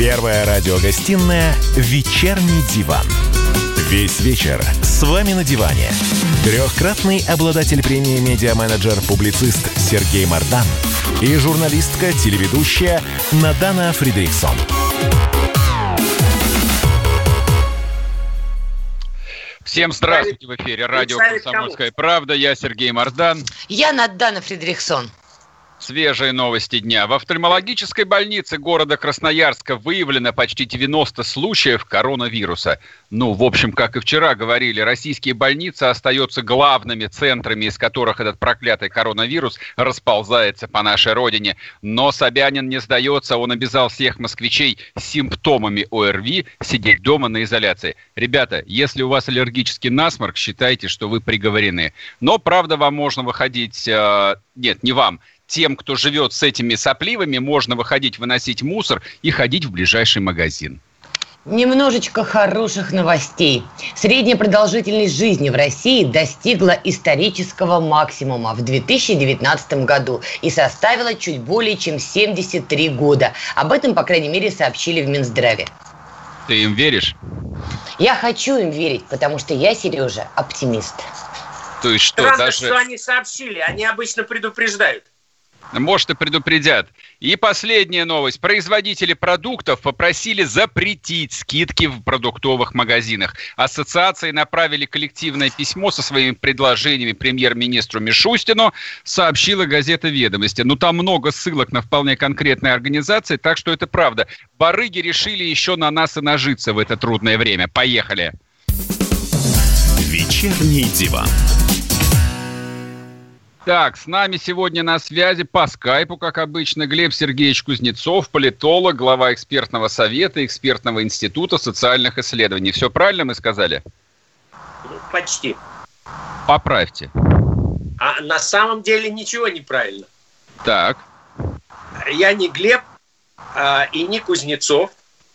Первая радиогостинная «Вечерний диван». Весь вечер с вами на диване. Трехкратный обладатель премии «Медиа-менеджер», публицист Сергей Мардан и журналистка-телеведущая Надана Фридриксон. Всем здравствуйте в эфире радио «Комсомольская правда». Я Сергей Мардан. Я Надана Фридрихсон. Свежие новости дня. В офтальмологической больнице города Красноярска выявлено почти 90 случаев коронавируса. Ну, в общем, как и вчера говорили, российские больницы остаются главными центрами, из которых этот проклятый коронавирус расползается по нашей родине. Но Собянин не сдается, он обязал всех москвичей с симптомами ОРВИ сидеть дома на изоляции. Ребята, если у вас аллергический насморк, считайте, что вы приговорены. Но, правда, вам можно выходить... Э, нет, не вам тем, кто живет с этими сопливами, можно выходить, выносить мусор и ходить в ближайший магазин. Немножечко хороших новостей. Средняя продолжительность жизни в России достигла исторического максимума в 2019 году и составила чуть более чем 73 года. Об этом, по крайней мере, сообщили в Минздраве. Ты им веришь? Я хочу им верить, потому что я, Сережа, оптимист. То есть что, Странно, даже... что они сообщили. Они обычно предупреждают. Может, и предупредят. И последняя новость. Производители продуктов попросили запретить скидки в продуктовых магазинах. Ассоциации направили коллективное письмо со своими предложениями премьер-министру Мишустину, сообщила газета «Ведомости». Ну, там много ссылок на вполне конкретные организации, так что это правда. Барыги решили еще на нас и нажиться в это трудное время. Поехали. Вечерний диван. Так, с нами сегодня на связи по скайпу, как обычно, Глеб Сергеевич Кузнецов, политолог, глава экспертного совета, экспертного института социальных исследований. Все правильно мы сказали? Почти. Поправьте. А на самом деле ничего неправильно. Так. Я не Глеб а, и не Кузнецов.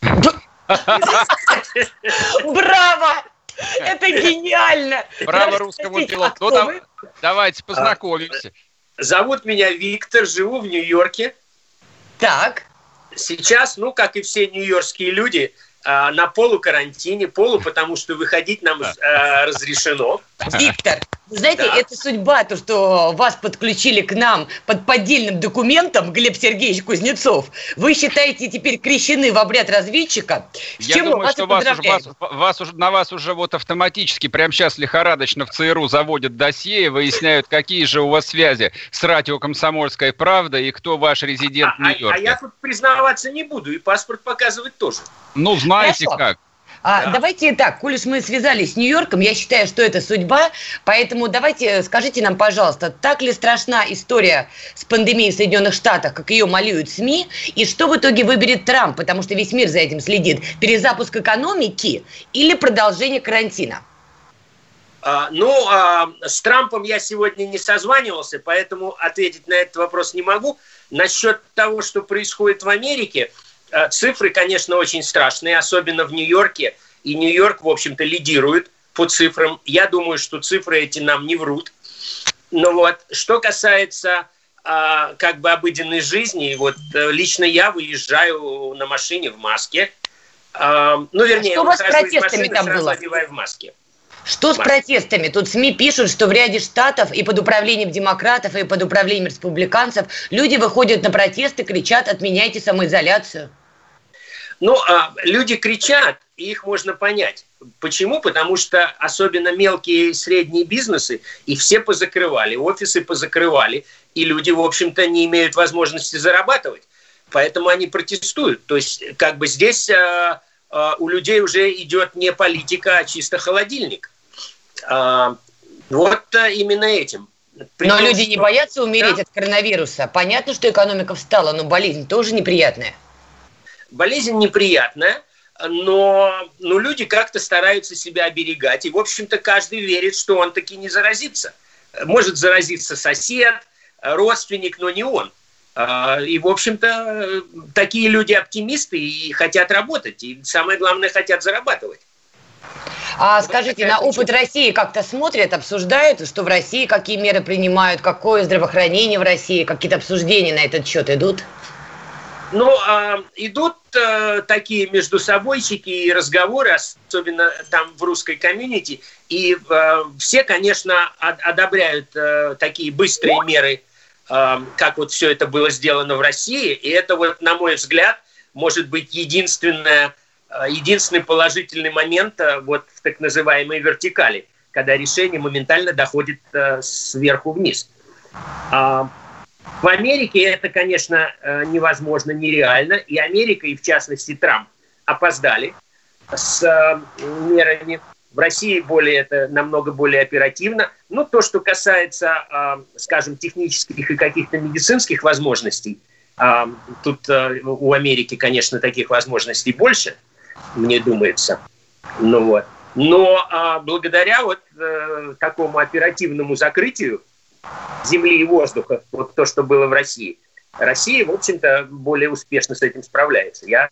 Браво! Это гениально! Браво русскому пилоту. Ну, да, давайте познакомимся. Зовут меня Виктор, живу в Нью-Йорке. Так. Сейчас, ну, как и все нью-йоркские люди, а, на полукарантине, полу, потому что выходить нам а, разрешено. Виктор, вы знаете, Да. это судьба, то, что вас подключили к нам под поддельным документом, Глеб Сергеевич Кузнецов. Вы считаете теперь крещены в обряд разведчика? С Я чем думаю, вас что вас, уже, вас, вас уже, на вас уже вот автоматически прямо сейчас лихорадочно в ЦРУ заводят досье и выясняют, какие же у вас связи с радио «Комсомольская правда» и кто ваш резидент А, в а- а я тут признаваться не буду, и паспорт показывать тоже. Ну, знаете Хорошо. как. А, Да. Давайте так, коль уж мы связались с Нью-Йорком, я считаю, что это судьба, поэтому давайте э, скажите нам, пожалуйста, так ли страшна история с пандемией в Соединенных Штатах, как ее малюют СМИ, и что в итоге выберет Трамп, потому что весь мир за этим следит, перезапуск экономики или продолжение карантина? А, ну, а, с Трампом я сегодня не созванивался, поэтому ответить на этот вопрос не могу. Насчет того, что происходит в Америке, цифры, конечно, очень страшные, особенно в Нью-Йорке. И Нью-Йорк, в общем-то, лидирует по цифрам. Я думаю, что цифры эти нам не врут. Ну вот, что касается а, как бы обыденной жизни, вот э, лично я выезжаю на машине в маске. А, ну, вернее, что у вас с протестами там было? одеваю в маске. Что с протестами? Тут СМИ пишут, что в ряде штатов и под управлением демократов, и под управлением республиканцев люди выходят на протесты, кричат «отменяйте самоизоляцию». Ну, а, люди кричат, и их можно понять. Почему? Потому что особенно мелкие и средние бизнесы, и все позакрывали, офисы позакрывали, и люди, в общем-то, не имеют возможности зарабатывать. Поэтому они протестуют. То есть, как бы здесь а, а, у людей уже идет не политика, а чисто холодильник. А, вот а, именно этим. При Но том, люди не что- боятся умереть Да. от коронавируса. Понятно, что экономика встала, но болезнь тоже неприятная. Болезнь неприятная, но, но люди как-то стараются себя оберегать. И, в общем-то, каждый верит, что он таки не заразится. Может заразиться сосед, родственник, но не он. А, И, в общем-то, такие люди оптимисты и хотят работать. И самое главное, хотят зарабатывать. А скажите, на опыт России как-то смотрят, обсуждают, что в России какие меры принимают, какое здравоохранение в России, какие-то обсуждения на этот счет идут? Ну, э, идут э, такие между собойчики и разговоры, особенно там в русской комьюнити, и э, все, конечно, одобряют э, такие быстрые меры, э, как вот все это было сделано в России, и это вот, на мой взгляд, может быть единственное, э, единственный положительный момент э, вот в так называемой вертикали, когда решение моментально доходит э, сверху вниз. В Америке это, конечно, э, невозможно, нереально. И Америка, и в частности Трамп, опоздали с э, мерами. В России более это намного более оперативно. Но то, что касается, э, скажем, технических и каких-то медицинских возможностей, тут у Америки, конечно, таких возможностей больше, мне думается. Ну вот. Но благодаря вот такому оперативному закрытию земли и воздуха, вот то, что было в России. Россия, в общем-то, более успешно с этим справляется. Я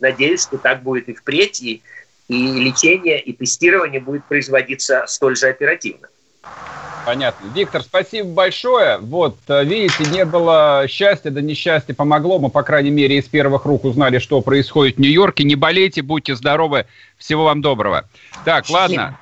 надеюсь, что так будет и впредь, и, и лечение, и тестирование будет производиться столь же оперативно. Понятно. Виктор, спасибо большое. Вот, э, видите, не было счастья, да несчастье помогло. Мы, по крайней мере, из первых рук узнали, что происходит в Нью-Йорке. Не болейте, будьте здоровы. Всего вам доброго. Так, ладно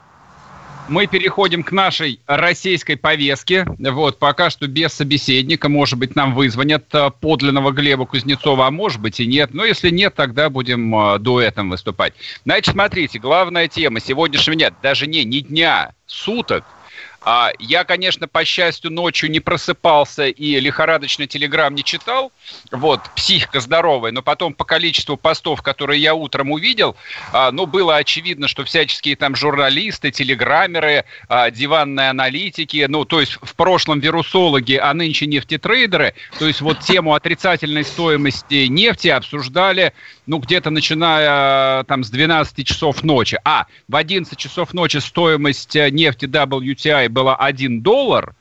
мы переходим к нашей российской повестке. Вот, пока что без собеседника. Может быть, нам вызвонят э, подлинного Глеба Кузнецова, а может быть и нет. Но если нет, тогда будем э, дуэтом выступать. Значит, смотрите, главная тема сегодняшнего дня, даже не, не дня, суток – а я, конечно, по счастью, ночью не просыпался и лихорадочно телеграм не читал. Вот, психика здоровая. Но потом по количеству постов, которые я утром увидел, а, ну, было очевидно, что всяческие там журналисты, телеграммеры, а, диванные аналитики, ну, то есть в прошлом вирусологи, а нынче нефтетрейдеры, то есть вот тему отрицательной стоимости нефти обсуждали, ну, где-то начиная там с 12 часов ночи. А, в 11 часов ночи стоимость э, нефти WTI была 1 доллар,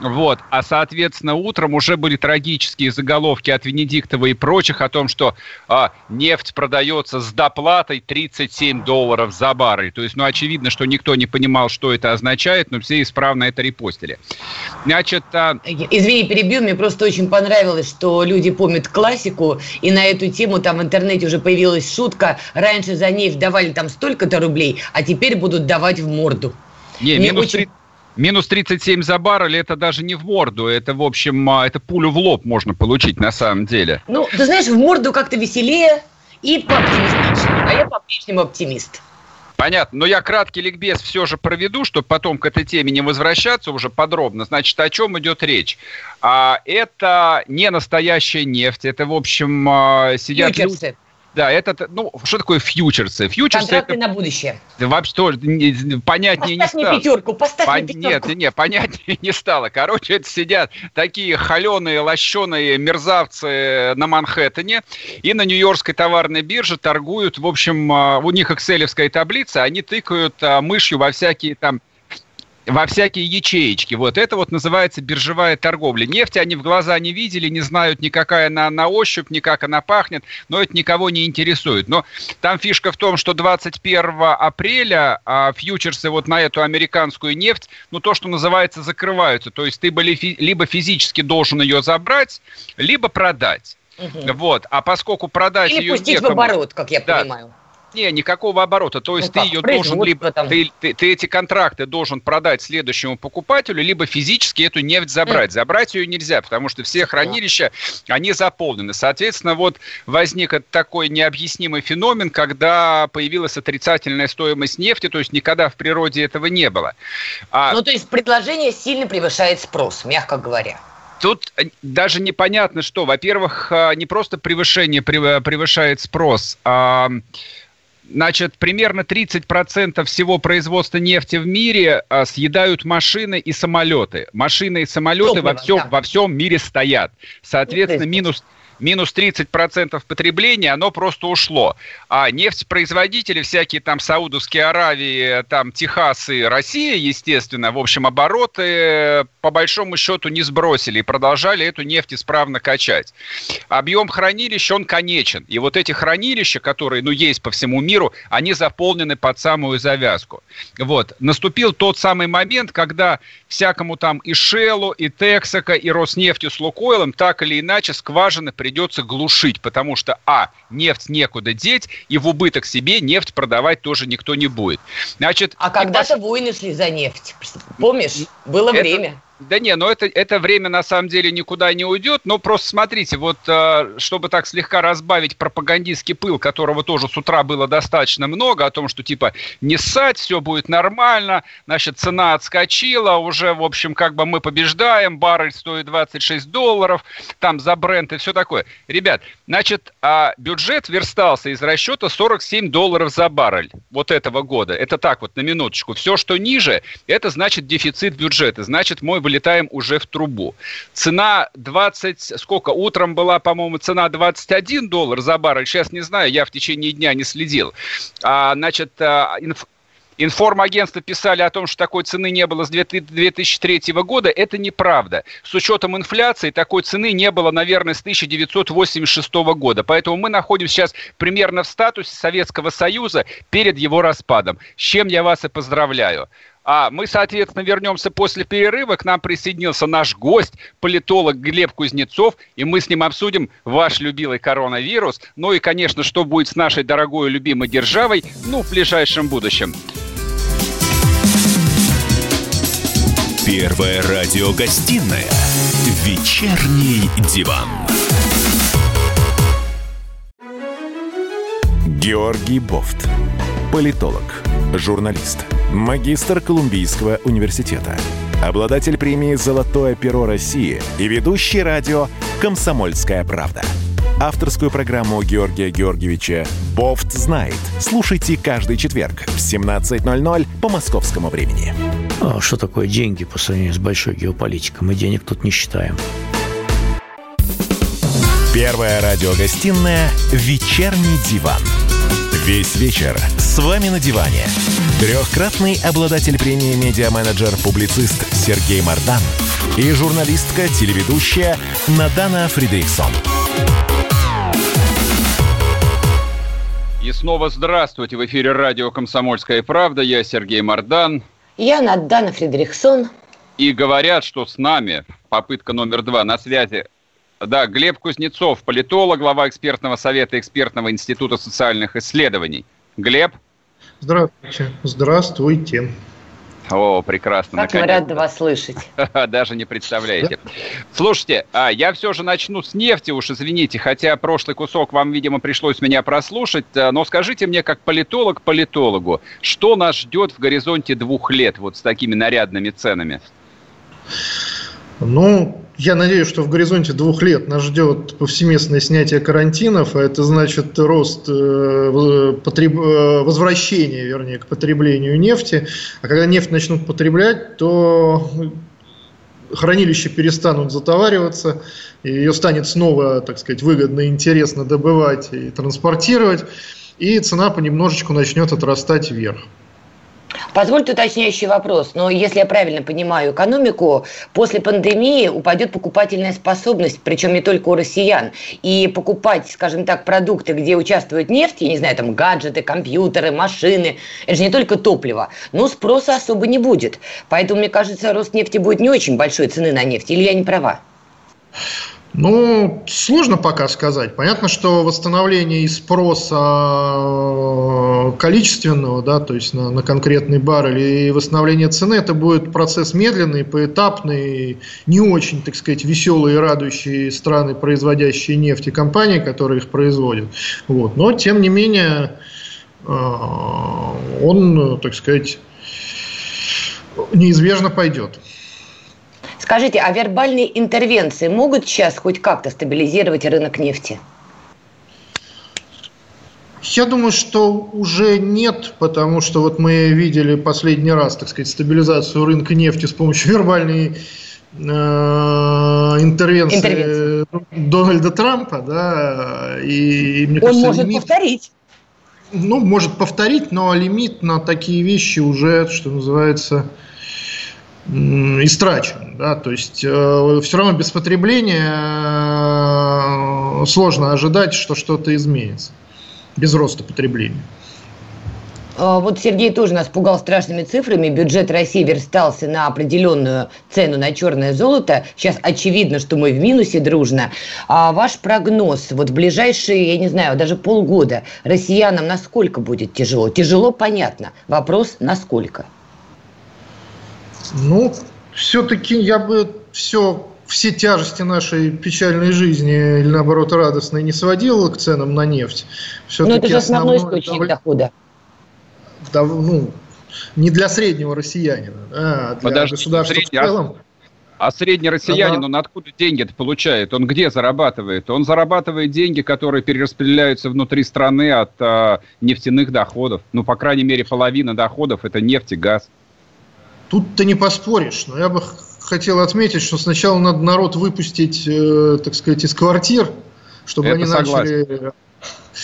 вот. А, соответственно, утром уже были трагические заголовки от Венедиктова и прочих о том, что а, нефть продается с доплатой 37 долларов за баррель. То есть, ну, очевидно, что никто не понимал, что это означает, но все исправно это репостили. Значит... А... Извини, перебью, мне просто очень понравилось, что люди помнят классику, и на эту тему там в интернете уже появилась шутка. Раньше за нефть давали там столько-то рублей, а теперь будут давать в морду. Не, Мне минус очень... Минус 37 за баррель это даже не в морду, это, в общем, а, это пулю в лоб можно получить на самом деле. Ну, ты знаешь, в морду как-то веселее и пооптимистичнее, а я по-прежнему оптимист. Понятно, но я краткий ликбез все же проведу, чтобы потом к этой теме не возвращаться уже подробно. Значит, о чем идет речь? А, это не настоящая нефть, это, в общем, а, сидят Фьючерсы. люди да, это, ну, что такое фьючерсы? Фьючерсы Контракты это... на будущее. Вообще тоже понятнее поставь не стало. Мне пятерку, поставь Пон... мне пятерку. Нет, нет, понятнее не стало. Короче, это сидят такие холеные, лощеные мерзавцы на Манхэттене и на Нью-Йоркской товарной бирже торгуют, в общем, а, у них экселевская таблица, они тыкают а, мышью во всякие там во всякие ячеечки. Вот это вот называется биржевая торговля. Нефти они в глаза не видели, не знают никакая она на ощупь, ни как она пахнет, но это никого не интересует. Но там фишка в том, что 21 апреля а, фьючерсы вот на эту американскую нефть, ну то, что называется, закрываются. То есть ты либо физически должен ее забрать, либо продать. Угу. Вот. А поскольку продать Или ее пустить некому, в оборот, как я да, понимаю. Не, никакого оборота. То есть ну, ты ее должен, либо ты, ты, ты эти контракты должен продать следующему покупателю, либо физически эту нефть забрать. Mm. Забрать ее нельзя, потому что все хранилища, они заполнены. Соответственно, вот возник такой необъяснимый феномен, когда появилась отрицательная стоимость нефти, то есть никогда в природе этого не было. А... Ну, то есть предложение сильно превышает спрос, мягко говоря. Тут э, даже непонятно что. Во-первых, а, не просто превышение превышает спрос, а Значит, примерно 30% всего производства нефти в мире а, съедают машины и самолеты. Машины и самолеты Топливо, во, всем, да. во всем мире стоят. Соответственно, минус минус 30% потребления, оно просто ушло. А нефтепроизводители, всякие там Саудовские Аравии, там Техас и Россия, естественно, в общем, обороты по большому счету не сбросили и продолжали эту нефть исправно качать. Объем хранилища, он конечен. И вот эти хранилища, которые, ну, есть по всему миру, они заполнены под самую завязку. Вот. Наступил тот самый момент, когда всякому там и Шеллу, и Тексака, и Роснефтью с Лукойлом так или иначе скважины при придется глушить, потому что, а, нефть некуда деть, и в убыток себе нефть продавать тоже никто не будет. Значит, а когда-то пос... войны шли за нефть. Помнишь? Было это... время. Да не, но это, это время на самом деле никуда не уйдет. Но просто смотрите, вот э, чтобы так слегка разбавить пропагандистский пыл, которого тоже с утра было достаточно много, о том, что типа не ссать, все будет нормально, значит, цена отскочила, уже, в общем, как бы мы побеждаем, баррель стоит 26 долларов, там за бренд и все такое. Ребят, значит, а бюджет верстался из расчета 47 долларов за баррель вот этого года. Это так вот, на минуточку. Все, что ниже, это значит дефицит бюджета, значит мой вылетаем уже в трубу. Цена 20, сколько, утром была, по-моему, цена 21 доллар за баррель, сейчас не знаю, я в течение дня не следил. А, значит, а, инф, Информагентства писали о том, что такой цены не было с 2003 года. Это неправда. С учетом инфляции такой цены не было, наверное, с 1986 года. Поэтому мы находимся сейчас примерно в статусе Советского Союза перед его распадом. С чем я вас и поздравляю. А мы, соответственно, вернемся после перерыва. К нам присоединился наш гость, политолог Глеб Кузнецов, и мы с ним обсудим ваш любимый коронавирус. Ну и, конечно, что будет с нашей дорогой любимой державой, ну, в ближайшем будущем. Первая радиогостинная «Вечерний диван». Георгий Бофт. Политолог, журналист – магистр Колумбийского университета, обладатель премии «Золотое перо России» и ведущий радио «Комсомольская правда». Авторскую программу Георгия Георгиевича «Бофт знает». Слушайте каждый четверг в 17.00 по московскому времени. А что такое деньги по сравнению с большой геополитикой? Мы денег тут не считаем. Первая радиогостинная «Вечерний диван». Весь вечер с вами на диване. Трехкратный обладатель премии «Медиа-менеджер-публицист» Сергей Мардан и журналистка-телеведущая Надана Фридрихсон. И снова здравствуйте. В эфире радио «Комсомольская правда». Я Сергей Мардан. Я Надана Фридрихсон. И говорят, что с нами попытка номер два на связи да, Глеб Кузнецов, политолог, глава экспертного совета экспертного института социальных исследований. Глеб? Здравствуйте. Здравствуйте. О, прекрасно. Как мы рады вас слышать. Даже не представляете. Слушайте, а я все же начну с нефти, уж извините, хотя прошлый кусок вам, видимо, пришлось меня прослушать, э, но скажите мне, как политолог политологу, что нас ждет в горизонте двух лет вот с такими нарядными ценами? Ну, я надеюсь, что в горизонте двух лет нас ждет повсеместное снятие карантинов, а это значит рост э, потреб... Э, возвращения, вернее, к потреблению нефти. А когда нефть начнут потреблять, то хранилища перестанут затовариваться, и ее станет снова, так сказать, выгодно и интересно добывать и транспортировать, и цена понемножечку начнет отрастать вверх. Позвольте уточняющий вопрос. Но если я правильно понимаю экономику, после пандемии упадет покупательная способность, причем не только у россиян. И покупать, скажем так, продукты, где участвует нефть, я не знаю, там гаджеты, компьютеры, машины, это же не только топливо, но спроса особо не будет. Поэтому, мне кажется, рост нефти будет не очень большой цены на нефть. Или я не права? Ну, сложно пока сказать. Понятно, что восстановление и спроса количественного, да, то есть на, на конкретный баррель, и восстановление цены, это будет процесс медленный, поэтапный, не очень, так сказать, веселые и радующие страны, производящие нефть и компании, которые их производят. Вот. Но, тем не менее, э, он, так сказать, неизбежно пойдет. Скажите, а вербальные интервенции могут сейчас хоть как-то стабилизировать рынок нефти? Я думаю, что уже нет, потому что вот мы видели последний раз, так сказать, стабилизацию рынка нефти с помощью вербальной э, интервенции, интервенции Дональда Трампа, да, и мне Он кажется, может лимит, повторить. Ну, может повторить, но лимит на такие вещи уже, что называется, истрачен. Да? То есть э, все равно без потребления э, сложно ожидать, что что-то изменится без роста потребления. А, вот Сергей тоже нас пугал страшными цифрами. Бюджет России верстался на определенную цену на черное золото. Сейчас очевидно, что мы в минусе дружно. А ваш прогноз, вот в ближайшие, я не знаю, даже полгода, россиянам насколько будет тяжело? Тяжело, понятно. Вопрос, насколько? Ну, все-таки я бы все все тяжести нашей печальной жизни или наоборот радостной не сводил к ценам на нефть. Но это же основной источник дохода ну, не для среднего россиянина, а для Подожди, государства средний, в целом. А, а средний россиянин, он откуда деньги-то получает? Он где зарабатывает? Он зарабатывает деньги, которые перераспределяются внутри страны от а, нефтяных доходов. Ну, по крайней мере, половина доходов – это нефть и газ. Тут ты не поспоришь, но я бы хотел отметить, что сначала надо народ выпустить, э, так сказать, из квартир, чтобы это они согласен. начали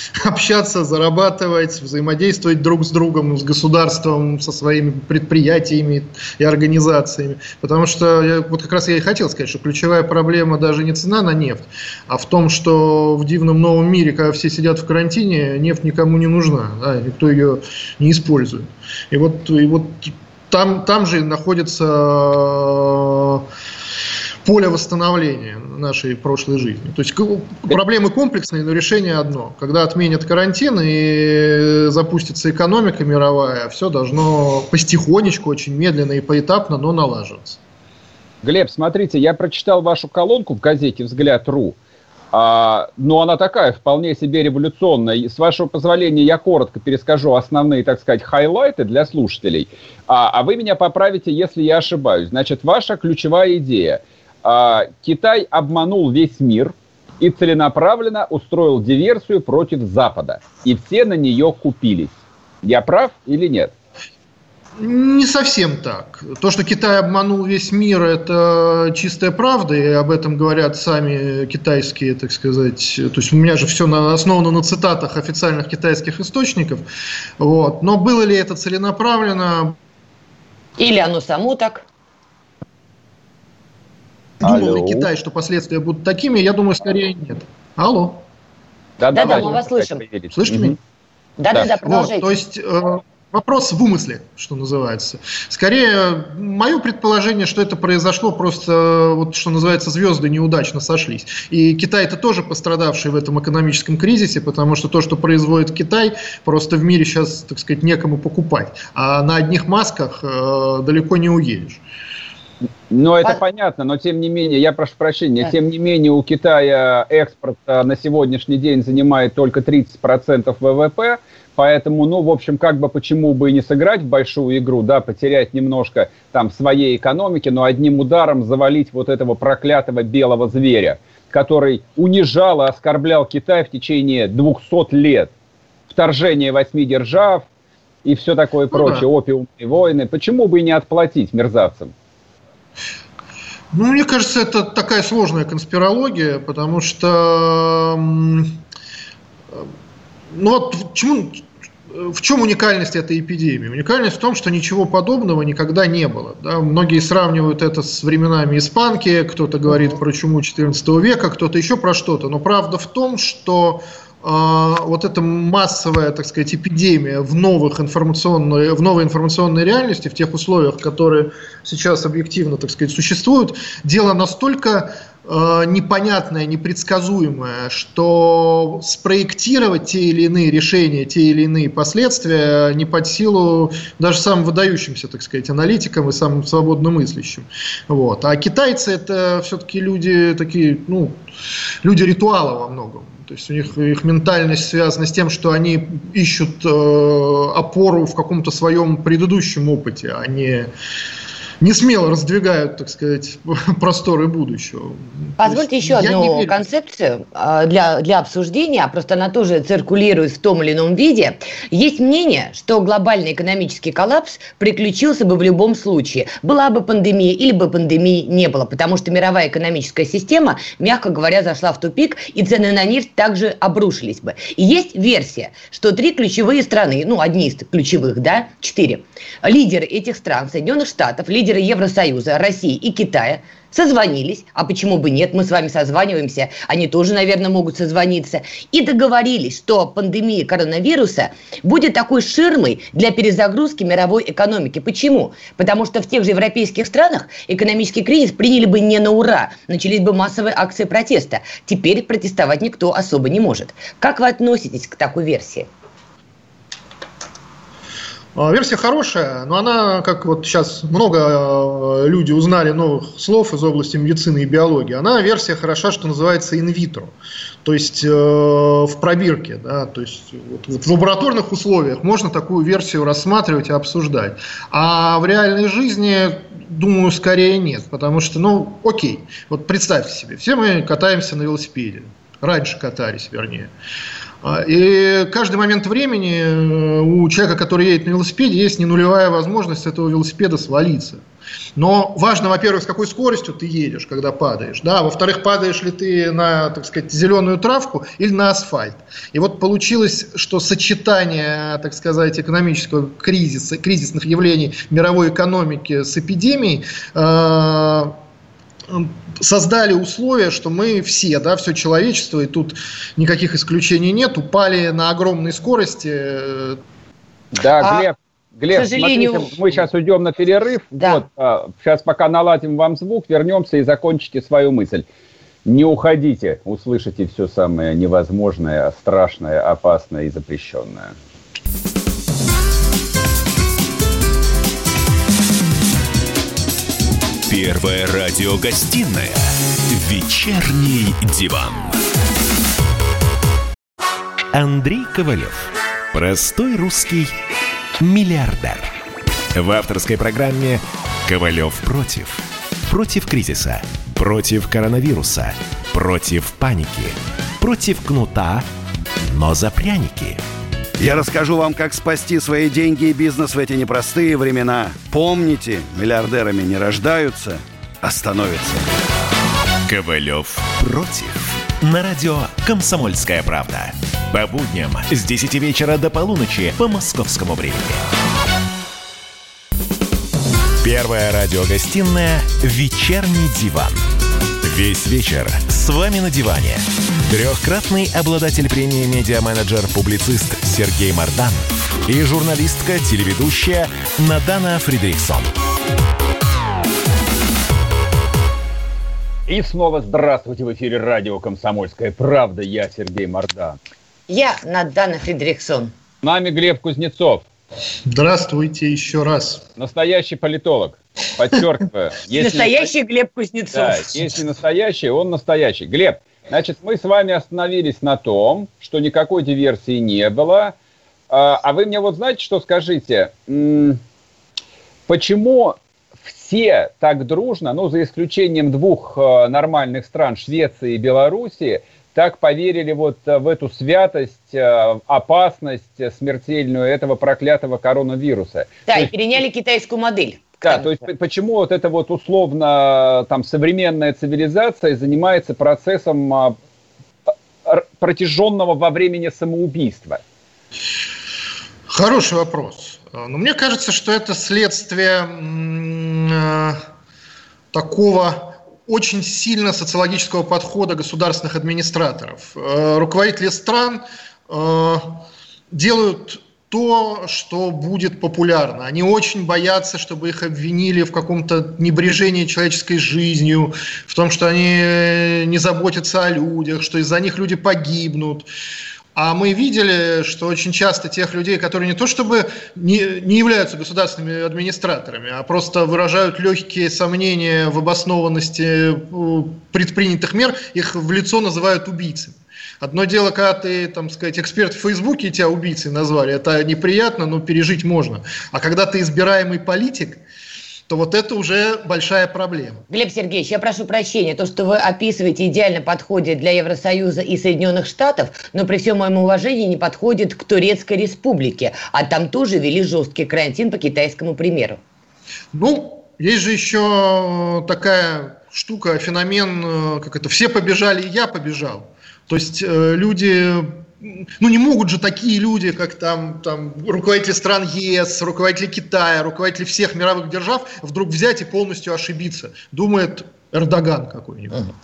общаться, зарабатывать, взаимодействовать друг с другом, с государством, со своими предприятиями и организациями. Потому что я, вот как раз я и хотел сказать, что ключевая проблема даже не цена на нефть, а в том, что в дивном новом мире, когда все сидят в карантине, нефть никому не нужна, да, никто ее не использует. И вот, и вот там, там же находится поле восстановления нашей прошлой жизни. То есть проблемы комплексные, но решение одно. Когда отменят карантин и запустится экономика мировая, все должно потихонечку, очень медленно и поэтапно, но налаживаться. Глеб, смотрите, я прочитал вашу колонку в газете «Взгляд.ру», а, но она такая, вполне себе революционная. С вашего позволения я коротко перескажу основные, так сказать, хайлайты для слушателей, а, а вы меня поправите, если я ошибаюсь. Значит, ваша ключевая идея – а, Китай обманул весь мир и целенаправленно устроил диверсию против Запада. И все на нее купились. Я прав или нет? Не совсем так. То, что Китай обманул весь мир, это чистая правда, и об этом говорят сами китайские, так сказать. То есть у меня же все основано на цитатах официальных китайских источников. Вот. Но было ли это целенаправленно? Или оно само так? Думал ли Китай, что последствия будут такими? Я думаю, скорее нет. Алло. Да-да, мы вас слышим. Слышите меня? Да-да-да, продолжайте. Вот, то есть э, вопрос в умысле, что называется. Скорее, мое предположение, что это произошло просто, вот что называется, звезды неудачно сошлись. И Китай это тоже пострадавший в этом экономическом кризисе, потому что то, что производит Китай, просто в мире сейчас, так сказать, некому покупать. А на одних масках э, далеко не уедешь. Ну, это По... понятно, но тем не менее, я прошу прощения, да. тем не менее у Китая экспорт на сегодняшний день занимает только 30% ВВП, поэтому, ну, в общем, как бы почему бы и не сыграть в большую игру, да, потерять немножко там своей экономики, но одним ударом завалить вот этого проклятого белого зверя, который унижал и оскорблял Китай в течение 200 лет. Вторжение восьми держав и все такое ну, прочее, опиумные войны. Почему бы и не отплатить мерзавцам? Ну, мне кажется, это такая сложная конспирология, потому что... Ну вот чему, в чем уникальность этой эпидемии? Уникальность в том, что ничего подобного никогда не было. Да? Многие сравнивают это с временами испанки, кто-то говорит про чуму 14 века, кто-то еще про что-то. Но правда в том, что вот эта массовая, так сказать, эпидемия в, новых информационной, в новой информационной реальности, в тех условиях, которые сейчас объективно, так сказать, существуют, дело настолько э, непонятное, непредсказуемое, что спроектировать те или иные решения, те или иные последствия не под силу даже самым выдающимся, так сказать, аналитикам и самым свободно мыслящим. Вот. А китайцы это все-таки люди такие, ну, люди ритуала во многом. То есть у них их ментальность связана с тем, что они ищут э, опору в каком-то своем предыдущем опыте, а не не смело раздвигают, так сказать, просторы будущего. Позвольте еще одну концепцию а, для, для обсуждения, просто она тоже циркулирует в том или ином виде. Есть мнение, что глобальный экономический коллапс приключился бы в любом случае. Была бы пандемия или бы пандемии не было, потому что мировая экономическая система, мягко говоря, зашла в тупик, и цены на нефть также обрушились бы. И есть версия, что три ключевые страны, ну, одни из ключевых, да, четыре, лидеры этих стран, Соединенных Штатов, лидеры лидеры Евросоюза, России и Китая созвонились, а почему бы нет, мы с вами созваниваемся, они тоже, наверное, могут созвониться, и договорились, что пандемия коронавируса будет такой ширмой для перезагрузки мировой экономики. Почему? Потому что в тех же европейских странах экономический кризис приняли бы не на ура, начались бы массовые акции протеста. Теперь протестовать никто особо не может. Как вы относитесь к такой версии? А, версия хорошая, но она, как вот сейчас много э, люди узнали новых слов из области медицины и биологии, она версия хороша, что называется инвитро, то есть э, в пробирке, да, то есть вот, вот в лабораторных условиях можно такую версию рассматривать и обсуждать, а в реальной жизни думаю, скорее нет, потому что, ну, окей, вот представьте себе, все мы катаемся на велосипеде, раньше катались, вернее. А, и каждый момент времени э, у человека, который едет на велосипеде, есть не нулевая возможность этого велосипеда свалиться. Но важно, во-первых, с какой скоростью ты едешь, когда падаешь. Да? Во-вторых, падаешь ли ты на, так сказать, зеленую травку или на асфальт. И вот получилось, что сочетание, так сказать, экономического кризиса, кризисных явлений мировой экономики с эпидемией э, создали условия, что мы все, да, все человечество, и тут никаких исключений нет, упали на огромной скорости. Да, а, Глеб, Глеб, сожалению... смотрите, мы сейчас уйдем на перерыв. Да. Вот, а, сейчас пока наладим вам звук, вернемся и закончите свою мысль. Не уходите, услышите все самое невозможное, страшное, опасное и запрещенное. Первая радиогостинная «Вечерний диван». Андрей Ковалев. Простой русский миллиардер. В авторской программе «Ковалев против». Против кризиса, против коронавируса, против паники, против кнута, но за пряники – я расскажу вам, как спасти свои деньги и бизнес в эти непростые времена. Помните, миллиардерами не рождаются, а становятся. Ковалев против. На радио «Комсомольская правда». По будням с 10 вечера до полуночи по московскому времени. Первая радиогостинная «Вечерний диван». Весь вечер с вами на диване. Трехкратный обладатель премии «Медиа-менеджер-публицист» Сергей Мардан и журналистка-телеведущая Надана Фридриксон. И снова здравствуйте в эфире радио «Комсомольская правда». Я Сергей Мардан. Я Надана Фридриксон. С нами Глеб Кузнецов. Здравствуйте еще раз. Настоящий политолог. Подчеркиваю. Настоящий Глеб Кузнецов. Да, если настоящий, он настоящий. Глеб, значит, мы с вами остановились на том, что никакой диверсии не было. А, а вы мне вот знаете, что скажите? Почему все так дружно, ну, за исключением двух э, нормальных стран, Швеции и Белоруссии, так поверили вот э, в эту святость, э, опасность смертельную этого проклятого коронавируса. Да, и переняли китайскую модель. Да, то есть почему вот эта вот условно там современная цивилизация занимается процессом а, протяженного во времени самоубийства? Хороший вопрос. Но мне кажется, что это следствие э, такого очень сильно социологического подхода государственных администраторов. Э, руководители стран э, делают то, что будет популярно. Они очень боятся, чтобы их обвинили в каком-то небрежении человеческой жизнью, в том, что они не заботятся о людях, что из-за них люди погибнут. А мы видели, что очень часто тех людей, которые не то чтобы не, не являются государственными администраторами, а просто выражают легкие сомнения в обоснованности э, предпринятых мер, их в лицо называют убийцами. Одно дело, когда ты, там сказать, эксперт в Фейсбуке и тебя убийцей назвали, это неприятно, но пережить можно. А когда ты избираемый политик, то вот это уже большая проблема. Глеб Сергеевич, я прошу прощения, то, что вы описываете, идеально подходит для Евросоюза и Соединенных Штатов, но при всем моем уважении не подходит к Турецкой Республике, а там тоже ввели жесткий карантин по китайскому примеру. Ну, есть же еще такая штука, феномен, э, как это, все побежали, и я побежал. То есть э, люди ну не могут же такие люди, как там, там руководители стран ЕС, руководители Китая, руководители всех мировых держав, вдруг взять и полностью ошибиться. Думает Эрдоган какой-нибудь.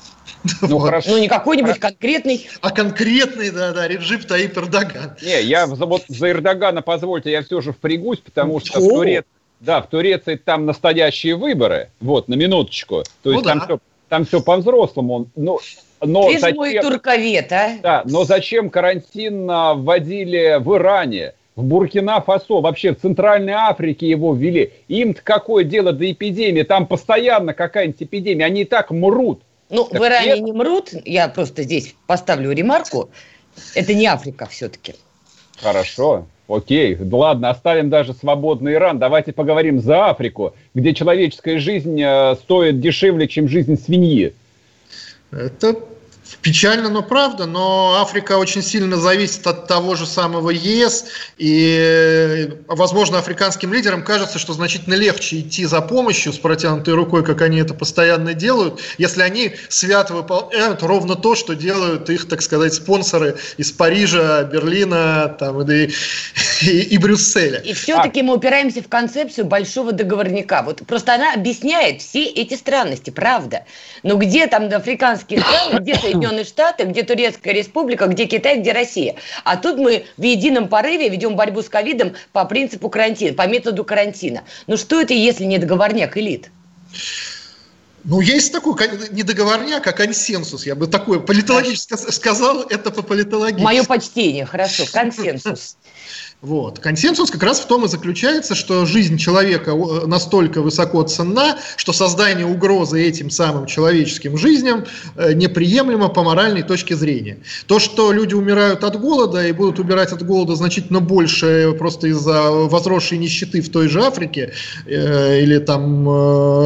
Ну, вот. хорошо. ну, не какой-нибудь а, конкретный. А конкретный, да, да, Реджип Таип Эрдоган. Не, я за, вот за Эрдогана, позвольте, я все же впрягусь, потому что в Турции, да, в Турции там настоящие выборы, вот, на минуточку. То есть ну, там, да. все, там все по-взрослому. Но но Ты зачем, мой турковед, а? Да, но зачем карантин вводили в Иране, в Буркина-Фасо, вообще в Центральной Африке его ввели? Им-то какое дело до эпидемии? Там постоянно какая-нибудь эпидемия, они и так мрут. Ну, так в Иране нет? не мрут, я просто здесь поставлю ремарку, это не Африка все-таки. Хорошо, окей, ладно, оставим даже свободный Иран, давайте поговорим за Африку, где человеческая жизнь э, стоит дешевле, чем жизнь свиньи. Это Печально, но правда, но Африка очень сильно зависит от того же самого ЕС, и, возможно, африканским лидерам кажется, что значительно легче идти за помощью с протянутой рукой, как они это постоянно делают, если они свято выполняют ровно то, что делают их, так сказать, спонсоры из Парижа, Берлина там, и, и, и Брюсселя. И все-таки а. мы упираемся в концепцию большого договорника. Вот просто она объясняет все эти странности, правда. Но где там африканские страны, где Соединенные Штаты, где Турецкая Республика, где Китай, где Россия. А тут мы в едином порыве ведем борьбу с ковидом по принципу карантина, по методу карантина. Ну что это, если не договорняк элит? Ну, есть такой не договорняк, а консенсус. Я бы такое политологически сказал, это по политологии. Мое почтение, хорошо, консенсус. Вот. Консенсус как раз в том и заключается, что жизнь человека настолько высоко ценна, что создание угрозы этим самым человеческим жизням э, неприемлемо по моральной точке зрения. То, что люди умирают от голода и будут умирать от голода значительно больше просто из-за возросшей нищеты в той же Африке э, или там э,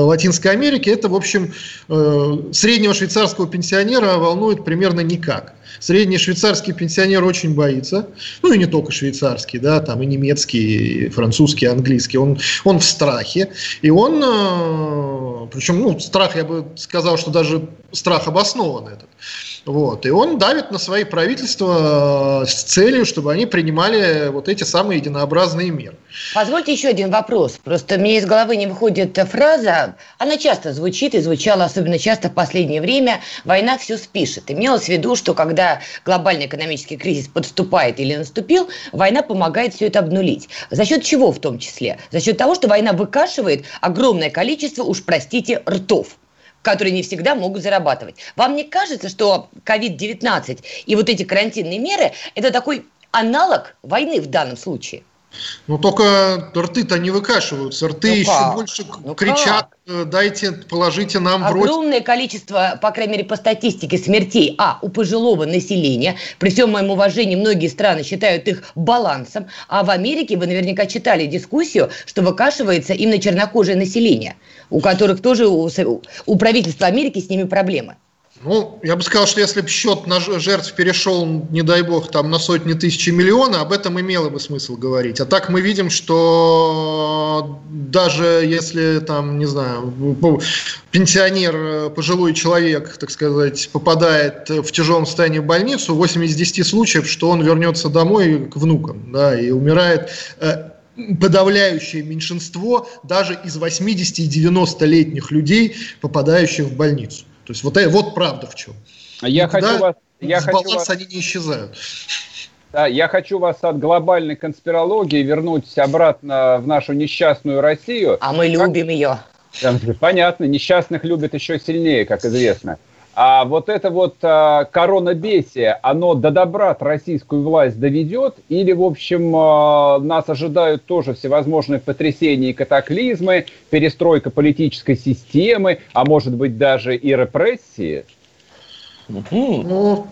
Латинской Америке, это, в общем, э, среднего швейцарского пенсионера волнует примерно никак. Средний швейцарский пенсионер очень боится, ну и не только швейцарский, да, там и немецкий, и французский, и английский, он, он в страхе, и он, э, причем, ну, страх, я бы сказал, что даже страх обоснован этот, вот. И он давит на свои правительства э, с целью, чтобы они принимали вот эти самые единообразные меры. Позвольте еще один вопрос. Просто мне из головы не выходит фраза, она часто звучит и звучала особенно часто в последнее время, война все спишет. Имелось в виду, что когда глобальный экономический кризис подступает или наступил, война помогает все это обнулить. За счет чего в том числе? За счет того, что война выкашивает огромное количество, уж простите, ртов которые не всегда могут зарабатывать. Вам не кажется, что COVID-19 и вот эти карантинные меры – это такой аналог войны в данном случае? Ну, только рты-то не выкашиваются. Рты ну еще больше ну кричат, как? «Э, дайте, положите нам в рот. Огромное количество, по крайней мере, по статистике смертей, а, у пожилого населения. При всем моем уважении, многие страны считают их балансом. А в Америке, вы наверняка читали дискуссию, что выкашивается именно чернокожее население, у которых тоже, у, у правительства Америки с ними проблемы. Ну, я бы сказал, что если бы счет на жертв перешел, не дай бог, там на сотни тысяч и миллионы, об этом имело бы смысл говорить. А так мы видим, что даже если там, не знаю, пенсионер, пожилой человек, так сказать, попадает в тяжелом состоянии в больницу, 8 из 10 случаев, что он вернется домой к внукам, да, и умирает э, подавляющее меньшинство даже из 80 и 90-летних людей, попадающих в больницу. То есть вот, э, вот правда в чем. Я хочу вас... Я с хочу вас... они не исчезают. Да, я хочу вас от глобальной конспирологии вернуть обратно в нашу несчастную Россию. А мы любим как... ее. Понятно, несчастных любят еще сильнее, как известно. А вот это вот а, коронабесие, оно до добра российскую власть доведет? Или, в общем, а, нас ожидают тоже всевозможные потрясения и катаклизмы, перестройка политической системы, а может быть даже и репрессии? Ну,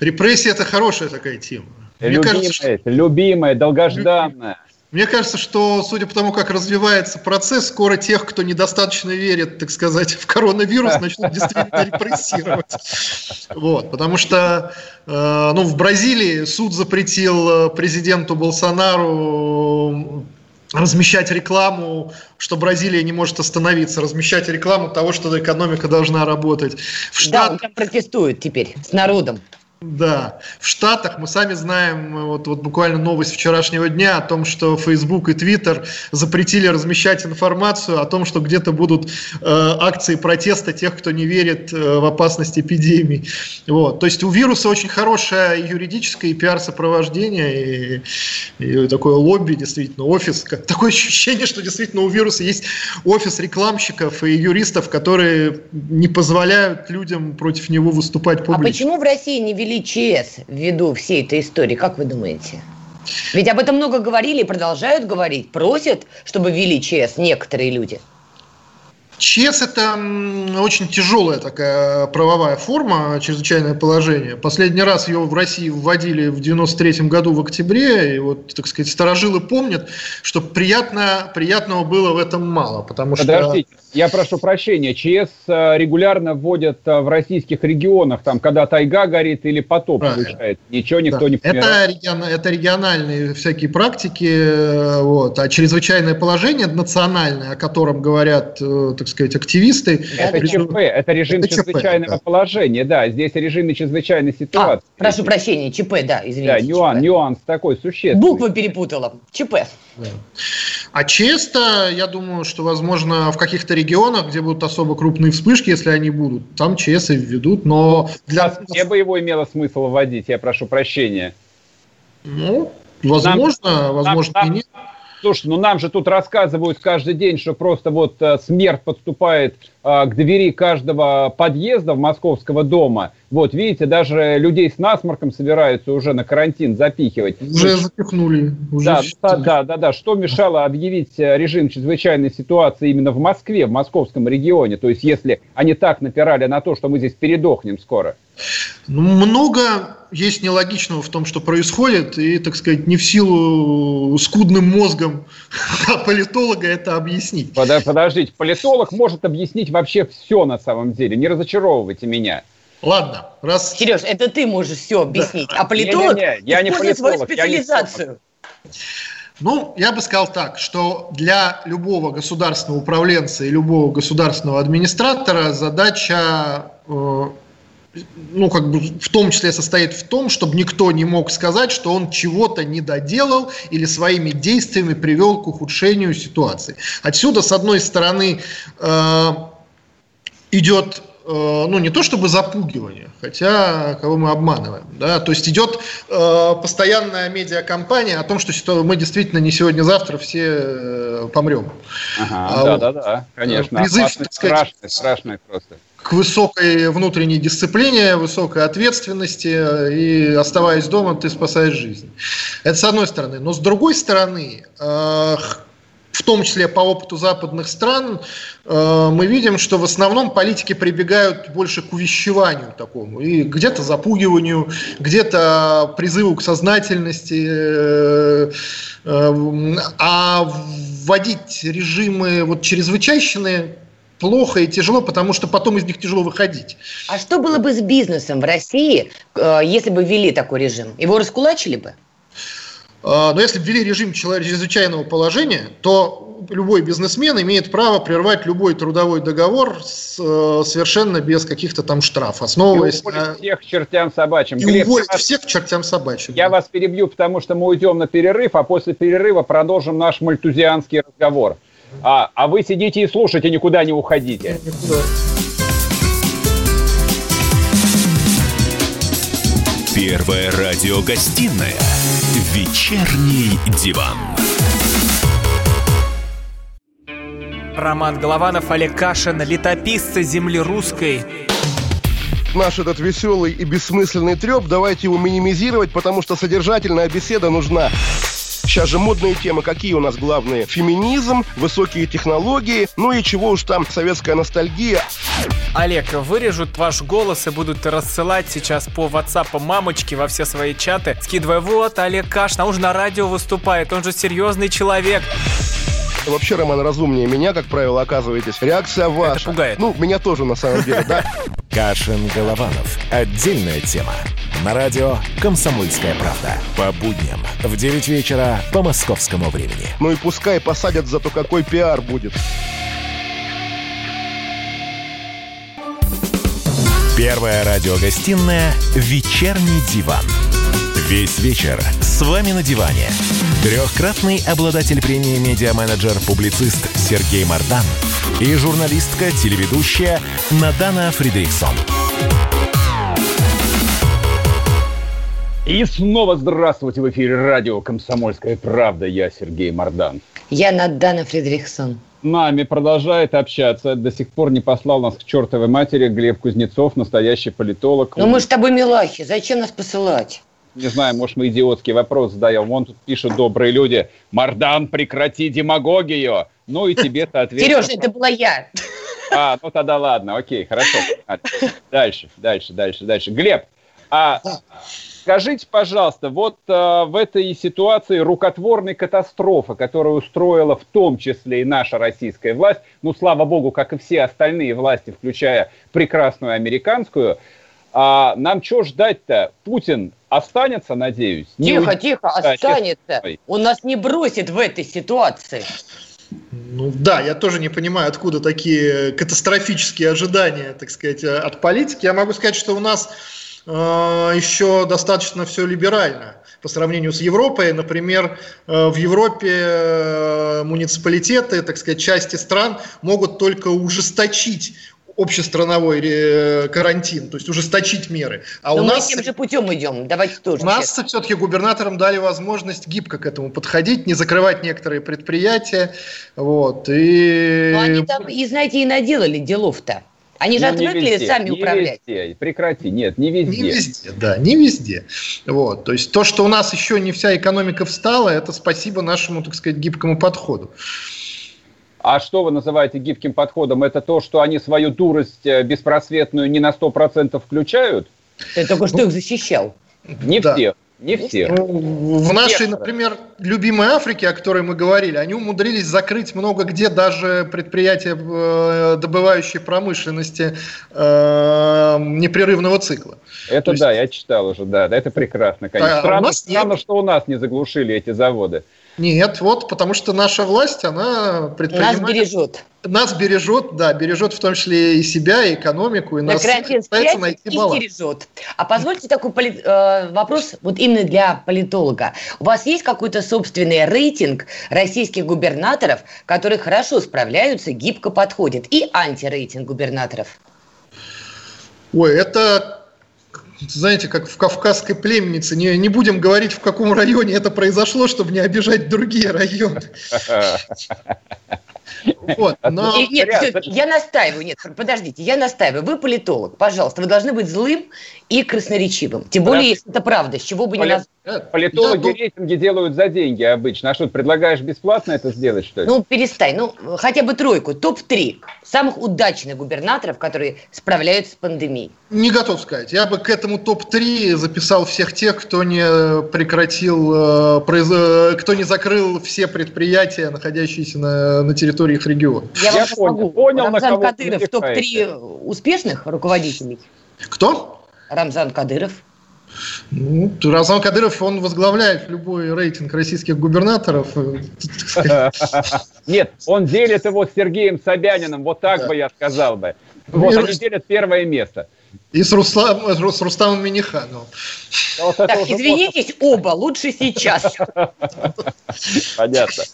репрессии – это хорошая такая тема. Любимая, кажется, любимая, долгожданная. Мне кажется, что, судя по тому, как развивается процесс, скоро тех, кто недостаточно верит, так сказать, в коронавирус, начнут действительно репрессировать. Вот, потому что э, ну, в Бразилии суд запретил э, президенту Болсонару размещать рекламу, что Бразилия не может остановиться, размещать рекламу того, что экономика должна работать. В Штат... Да, он там протестует теперь с народом. Да, в Штатах мы сами знаем, вот, вот буквально новость вчерашнего дня о том, что Facebook и Twitter запретили размещать информацию о том, что где-то будут э, акции протеста тех, кто не верит э, в опасность эпидемии. Вот. То есть у вируса очень хорошее юридическое и пиар-сопровождение, и, и такое лобби, действительно, офис. Такое ощущение, что действительно у вируса есть офис рекламщиков и юристов, которые не позволяют людям против него выступать публично. А почему в России не ввели ЧС ввиду всей этой истории, как вы думаете? Ведь об этом много говорили и продолжают говорить. Просят, чтобы ввели ЧС некоторые люди. ЧС – это очень тяжелая такая правовая форма, чрезвычайное положение. Последний раз ее в России вводили в 93 году в октябре, и вот, так сказать, старожилы помнят, что приятно, приятного было в этом мало, потому Подождите, что я прошу прощения, ЧС э, регулярно вводят э, в российских регионах, там, когда тайга горит или потоп выезжает. Ничего никто да. не это, регион, это региональные всякие практики, э, вот. а чрезвычайное положение национальное, о котором говорят, так сказать, активисты. Это причем... ЧП, это режим это чрезвычайного ЧП, да. положения, да, здесь режим чрезвычайной ситуации. А, прошу прощения, ЧП, да, извините. Да, нюанс, нюанс такой существенный. Буквы перепутала, ЧП. Да. А ЧС-то, я думаю, что, возможно, в каких-то регионах, где будут особо крупные вспышки, если они будут, там ЧС и введут, но... Для... Где бы его имело смысл вводить, я прошу прощения? Ну, возможно, нам, возможно нам, и нет. Слушай, ну нам же тут рассказывают каждый день, что просто вот э, смерть подступает э, к двери каждого подъезда в московского дома. Вот, видите, даже людей с насморком собираются уже на карантин запихивать. Уже запихнули. Уже да, да, да, да, да. Что мешало объявить э, режим чрезвычайной ситуации именно в Москве, в московском регионе? То есть, если они так напирали на то, что мы здесь передохнем скоро. Ну, много есть нелогичного в том, что происходит, и, так сказать, не в силу скудным мозгом политолога это объяснить. Подождите, политолог может объяснить вообще все на самом деле, не разочаровывайте меня. Ладно, раз... Сереж, это ты можешь все объяснить, да. а политолог не, не, не, я не политолог, свою специализацию. Ну, я бы сказал так, что для любого государственного управленца и любого государственного администратора задача э, ну, как бы в том числе состоит в том, чтобы никто не мог сказать, что он чего-то не доделал или своими действиями привел к ухудшению ситуации. Отсюда, с одной стороны, э, идет э, ну, не то чтобы запугивание, хотя кого мы обманываем, да, то есть идет э, постоянная медиакомпания о том, что мы действительно не сегодня-завтра все э, помрем. Ага, а, да, вот, да, да, конечно. Призыв, так сказать, страшный, страшный просто к высокой внутренней дисциплине, высокой ответственности, и оставаясь дома, ты спасаешь жизнь. Это с одной стороны. Но с другой стороны, э, в том числе по опыту западных стран, э, мы видим, что в основном политики прибегают больше к увещеванию такому, и где-то запугиванию, где-то призыву к сознательности, э, а вводить режимы вот чрезвычайщины плохо и тяжело, потому что потом из них тяжело выходить. А что было бы с бизнесом в России, э, если бы ввели такой режим? Его раскулачили бы? А, но если ввели режим чрезвычайного положения, то любой бизнесмен имеет право прервать любой трудовой договор с, э, совершенно без каких-то там штрафов, основываясь и на... всех чертям собачьим. И Глеб, уволить вас... всех чертям собачьим. Я да. вас перебью, потому что мы уйдем на перерыв, а после перерыва продолжим наш мальтузианский разговор. А, а вы сидите и слушайте, никуда не уходите. Первая радиогостинная «Вечерний диван». Роман Голованов, Олег Кашин, летописцы земли русской. Наш этот веселый и бессмысленный треп, давайте его минимизировать, потому что содержательная беседа нужна. Сейчас же модные темы какие у нас главные? Феминизм, высокие технологии, ну и чего уж там, советская ностальгия. Олег, вырежут ваш голос и будут рассылать сейчас по WhatsApp мамочки во все свои чаты, скидывая, вот, Олег Кашин, он же на радио выступает, он же серьезный человек. Вообще, Роман, разумнее меня, как правило, оказываетесь. Реакция ваша. Это пугает. Ну, меня тоже, на самом деле, да. Кашин-Голованов. Отдельная тема. На радио «Комсомольская правда». По будням в 9 вечера по московскому времени. Ну и пускай посадят, зато какой пиар будет. Первая радиогостинная «Вечерний диван». Весь вечер с вами на диване. Трехкратный обладатель премии «Медиа-менеджер», публицист Сергей Мардан и журналистка-телеведущая Надана Фридриксон. И снова здравствуйте в эфире радио «Комсомольская правда». Я Сергей Мардан. Я Надана Фридрихсон. Нами продолжает общаться. До сих пор не послал нас к чертовой матери Глеб Кузнецов, настоящий политолог. Ну мы с тобой милахи, зачем нас посылать? Не знаю, может, мы идиотский вопрос задаем. Вон тут пишут добрые люди. Мардан, прекрати демагогию. Ну и тебе, соответственно... Сережа, это была я. А, ну тогда ладно, окей, хорошо. Дальше, дальше, дальше, дальше. Глеб, а скажите, пожалуйста, вот а, в этой ситуации рукотворной катастрофы, которую устроила в том числе и наша российская власть, ну, слава богу, как и все остальные власти, включая прекрасную американскую, а нам что ждать-то? Путин останется, надеюсь? Тихо, не тихо, останется. Он нас не бросит в этой ситуации. Ну да, я тоже не понимаю, откуда такие катастрофические ожидания, так сказать, от политики. Я могу сказать, что у нас э, еще достаточно все либерально по сравнению с Европой. Например, э, в Европе э, муниципалитеты, так сказать, части стран могут только ужесточить общестрановой э, карантин, то есть ужесточить меры. А Но у мы нас тем же путем идем, давайте тоже. У нас все-таки губернаторам дали возможность гибко к этому подходить, не закрывать некоторые предприятия, вот. И... Но они там, и знаете, и наделали делов-то. Они же ну, отвыкли везде, сами не управлять. Везде. Прекрати, нет, не везде. Не везде, да, не везде. Вот, то есть то, что у нас еще не вся экономика встала, это спасибо нашему, так сказать, гибкому подходу. А что вы называете гибким подходом? Это то, что они свою дурость э, беспросветную не на 100% включают? Ты только что их защищал. Не да. всех. Не все. Ну, в нашей, например, любимой Африке, о которой мы говорили, они умудрились закрыть много где даже предприятия, э, добывающие промышленности э, непрерывного цикла. Это То да, есть... я читал уже, да, это прекрасно, конечно. А, странно, странно, что у нас не заглушили эти заводы. Нет, вот, потому что наша власть, она предпринимает... Нас бережет. Нас бережет, да, бережет в том числе и себя, и экономику, и нас пытается найти баланс. бережет. А позвольте такой поли... э, вопрос вот именно для политолога. У вас есть какой-то собственный рейтинг российских губернаторов, которые хорошо справляются, гибко подходят, и антирейтинг губернаторов? Ой, это знаете, как в кавказской племенице, не, не будем говорить, в каком районе это произошло, чтобы не обижать другие районы. Вот, но... Нет, все, я настаиваю, нет, подождите, я настаиваю. Вы политолог, пожалуйста, вы должны быть злым и красноречивым. Тем более, если это правда, с чего бы не назвать. Политологи да, рейтинги делают за деньги обычно. А что, ты предлагаешь бесплатно это сделать, что ли? Ну, перестань. Ну, хотя бы тройку. Топ-3 самых удачных губернаторов, которые справляются с пандемией. Не готов сказать. Я бы к этому топ-3 записал всех тех, кто не прекратил, э, кто не закрыл все предприятия, находящиеся на, на территории их региона. Я, Я понял, понял Рамзан Кадыров в топ-3 успешных руководителей. Кто? Рамзан Кадыров. Ну, Рамзан Кадыров, он возглавляет любой рейтинг российских губернаторов. Нет, он делит его с Сергеем Собяниным, вот так бы я сказал бы. Вот, они делят первое место. И с, Руслан, с Рустамом Минихановым. Так, извинитесь оба, лучше сейчас. Понятно.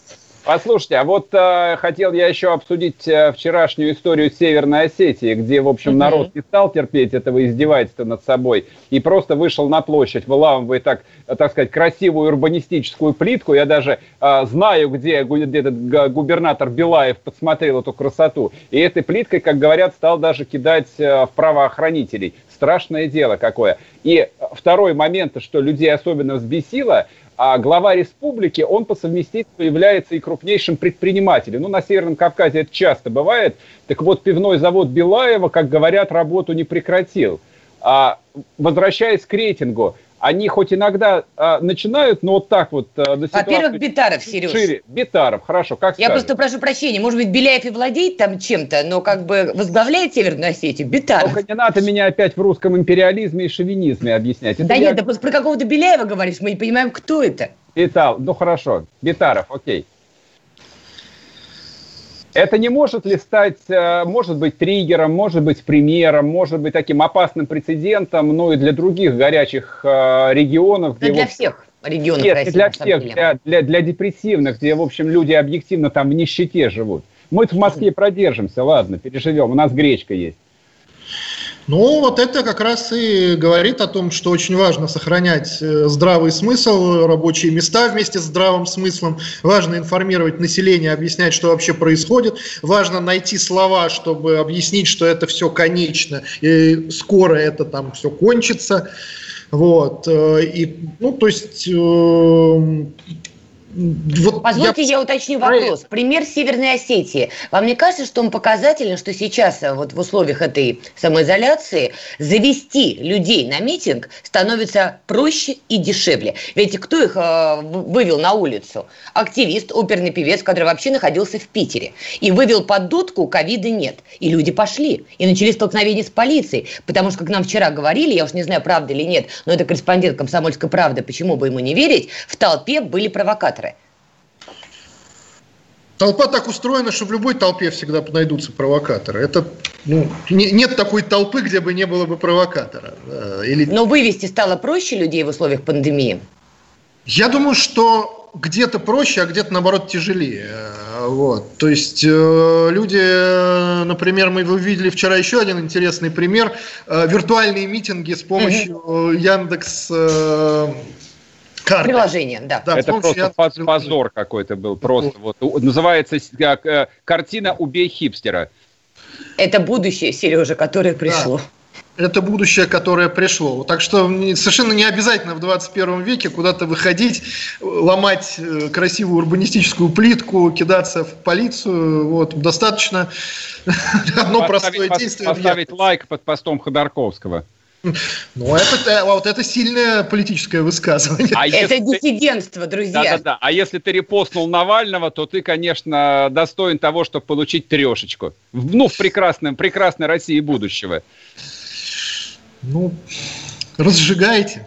Послушайте, а вот э, хотел я еще обсудить э, вчерашнюю историю Северной Осетии, где, в общем, народ не стал терпеть этого издевательства над собой и просто вышел на площадь, выламывая так, э, так сказать, красивую урбанистическую плитку. Я даже э, знаю, где, где этот губернатор Белаев подсмотрел эту красоту. И этой плиткой, как говорят, стал даже кидать э, в правоохранителей. Страшное дело какое. И второй момент, что людей особенно взбесило – а глава республики, он по совместительству является и крупнейшим предпринимателем. Ну, на Северном Кавказе это часто бывает. Так вот, пивной завод Белаева, как говорят, работу не прекратил. А, возвращаясь к рейтингу, они хоть иногда а, начинают, но вот так вот... А, Во-первых, Битаров, Сереж. Шире. Битаров, хорошо, как Я скажешь? просто прошу прощения, может быть, Беляев и владеет там чем-то, но как бы возглавляет Северную Осетию Битаров. Только не надо меня опять в русском империализме и шовинизме объяснять. Это да я... нет, да просто про какого-то Беляева говоришь, мы не понимаем, кто это. Битал, ну хорошо, Битаров, окей. Это не может ли стать, э, может быть, триггером, может быть, примером, может быть, таким опасным прецедентом, ну и для других горячих э, регионов? Где, для вот... всех регионов Нет, России. для всех, для, для, для депрессивных, где, в общем, люди объективно там в нищете живут. Мы в Москве продержимся, ладно, переживем, у нас гречка есть. Ну, вот это как раз и говорит о том, что очень важно сохранять э, здравый смысл, рабочие места вместе с здравым смыслом. Важно информировать население, объяснять, что вообще происходит. Важно найти слова, чтобы объяснить, что это все конечно, и скоро это там все кончится. Вот. Э, и, ну, то есть э, вот Позвольте, я... я уточню вопрос. Пример Северной Осетии. Вам не кажется, что он показателен, что сейчас э, вот в условиях этой самоизоляции завести людей на митинг становится проще и дешевле? Ведь кто их э, вывел на улицу? Активист, оперный певец, который вообще находился в Питере. И вывел под дудку, ковида нет. И люди пошли. И начались столкновения с полицией. Потому что, как нам вчера говорили, я уж не знаю, правда или нет, но это корреспондент «Комсомольской правды», почему бы ему не верить, в толпе были провокаторы. Толпа так устроена, что в любой толпе всегда найдутся провокаторы. Это ну, не, нет такой толпы, где бы не было бы провокатора. Или... Но вывести стало проще людей в условиях пандемии? Я думаю, что где-то проще, а где-то наоборот тяжелее. Вот. То есть э, люди, например, мы увидели вчера еще один интересный пример: э, виртуальные митинги с помощью угу. Яндекс. Э, Карта. Приложение, да. да это просто я... позор какой-то был. Просто вот называется как э, картина «Убей хипстера». Это будущее, Сережа, которое пришло. Да. Это будущее, которое пришло. Так что совершенно не обязательно в 21 веке куда-то выходить, ломать э, красивую урбанистическую плитку, кидаться в полицию. Вот. Достаточно одно поставить, простое действие. Поставить лайк под постом Ходорковского. Ну, это, а вот это сильное политическое высказывание. А это диссидентство, друзья. Да-да-да. А если ты репостнул Навального, то ты, конечно, достоин того, чтобы получить трешечку. Ну, в прекрасном, прекрасной России будущего. Ну, разжигайте.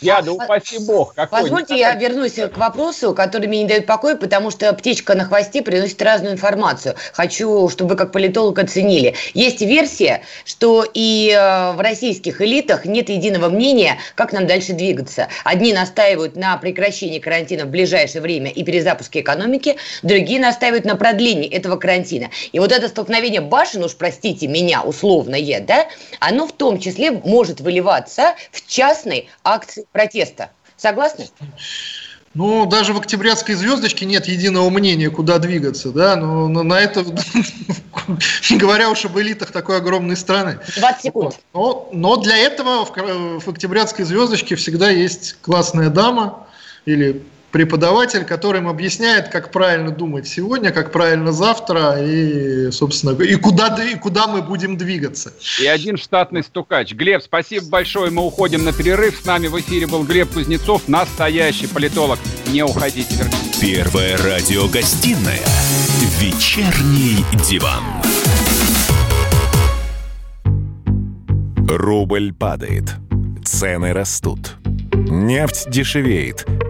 Я, да упаси бог. Какой Позвольте, я вернусь к вопросу, который мне не дает покоя, потому что птичка на хвосте приносит разную информацию. Хочу, чтобы вы как политолог оценили. Есть версия, что и э, в российских элитах нет единого мнения, как нам дальше двигаться. Одни настаивают на прекращении карантина в ближайшее время и перезапуске экономики, другие настаивают на продлении этого карантина. И вот это столкновение башен, уж простите меня, условное, да, оно в том числе может выливаться в частной акции протеста. Согласны? Ну, даже в октябрятской звездочке нет единого мнения, куда двигаться, да, но, но на это, не говоря уж об элитах такой огромной страны. 20 секунд. Но, но для этого в, в октябрятской звездочке всегда есть классная дама или преподаватель, который им объясняет, как правильно думать сегодня, как правильно завтра и, собственно, и куда, и куда мы будем двигаться. И один штатный стукач. Глеб, спасибо большое, мы уходим на перерыв. С нами в эфире был Глеб Кузнецов, настоящий политолог. Не уходите. Первая радиогостинная «Вечерний диван». Рубль падает, цены растут, нефть дешевеет –